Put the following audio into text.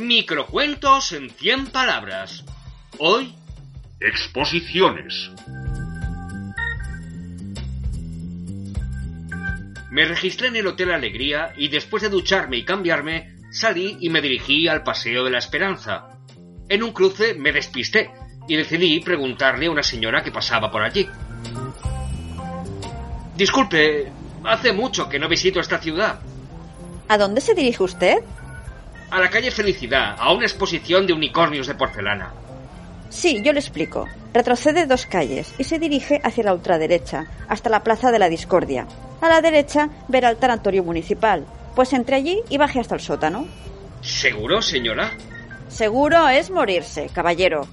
Microcuentos en 100 palabras. Hoy, Exposiciones. me registré en el Hotel Alegría y después de ducharme y cambiarme, salí y me dirigí al Paseo de la Esperanza. En un cruce me despisté y decidí preguntarle a una señora que pasaba por allí. Disculpe, hace mucho que no visito esta ciudad. ¿A dónde se dirige usted? A la calle Felicidad, a una exposición de unicornios de porcelana. Sí, yo le explico. Retrocede dos calles y se dirige hacia la ultraderecha, hasta la Plaza de la Discordia. A la derecha verá el tanatorio municipal. Pues entre allí y baje hasta el sótano. ¿Seguro, señora? Seguro es morirse, caballero.